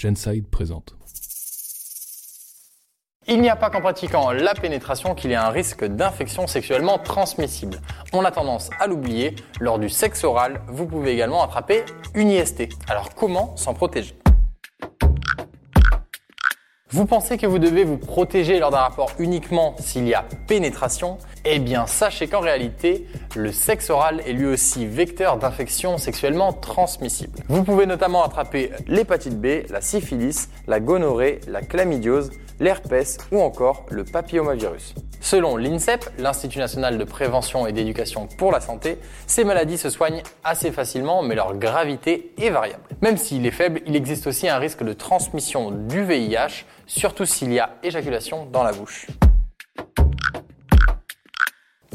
Genside présente. Il n'y a pas qu'en pratiquant la pénétration qu'il y a un risque d'infection sexuellement transmissible. On a tendance à l'oublier, lors du sexe oral, vous pouvez également attraper une IST. Alors comment s'en protéger? Vous pensez que vous devez vous protéger lors d'un rapport uniquement s'il y a pénétration? Eh bien, sachez qu'en réalité, le sexe oral est lui aussi vecteur d'infections sexuellement transmissibles. Vous pouvez notamment attraper l'hépatite B, la syphilis, la gonorrhée, la chlamydiose, l'herpès ou encore le papillomavirus. Selon l'INSEP, l'Institut national de prévention et d'éducation pour la santé, ces maladies se soignent assez facilement mais leur gravité est variable. Même s'il est faible, il existe aussi un risque de transmission du VIH, surtout s'il y a éjaculation dans la bouche.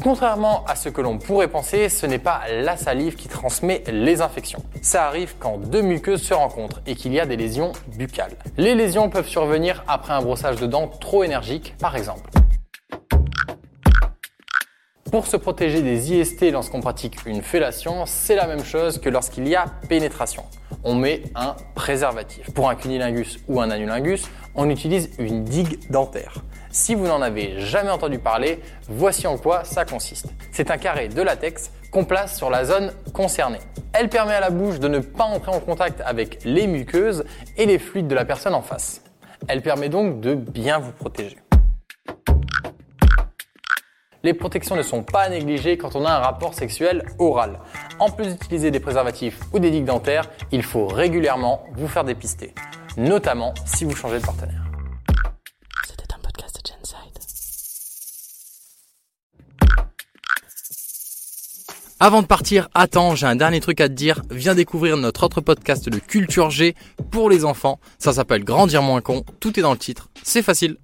Contrairement à ce que l'on pourrait penser, ce n'est pas la salive qui transmet les infections. Ça arrive quand deux muqueuses se rencontrent et qu'il y a des lésions buccales. Les lésions peuvent survenir après un brossage de dents trop énergique, par exemple. Pour se protéger des IST lorsqu'on pratique une fellation, c'est la même chose que lorsqu'il y a pénétration. On met un préservatif. Pour un cunilingus ou un anulingus, on utilise une digue dentaire. Si vous n'en avez jamais entendu parler, voici en quoi ça consiste. C'est un carré de latex qu'on place sur la zone concernée. Elle permet à la bouche de ne pas entrer en contact avec les muqueuses et les fluides de la personne en face. Elle permet donc de bien vous protéger. Les protections ne sont pas négligées quand on a un rapport sexuel oral. En plus d'utiliser des préservatifs ou des digues dentaires, il faut régulièrement vous faire dépister, notamment si vous changez de partenaire. C'était un podcast de Genside. Avant de partir, attends, j'ai un dernier truc à te dire. Viens découvrir notre autre podcast de Culture G pour les enfants. Ça s'appelle Grandir moins con. Tout est dans le titre. C'est facile.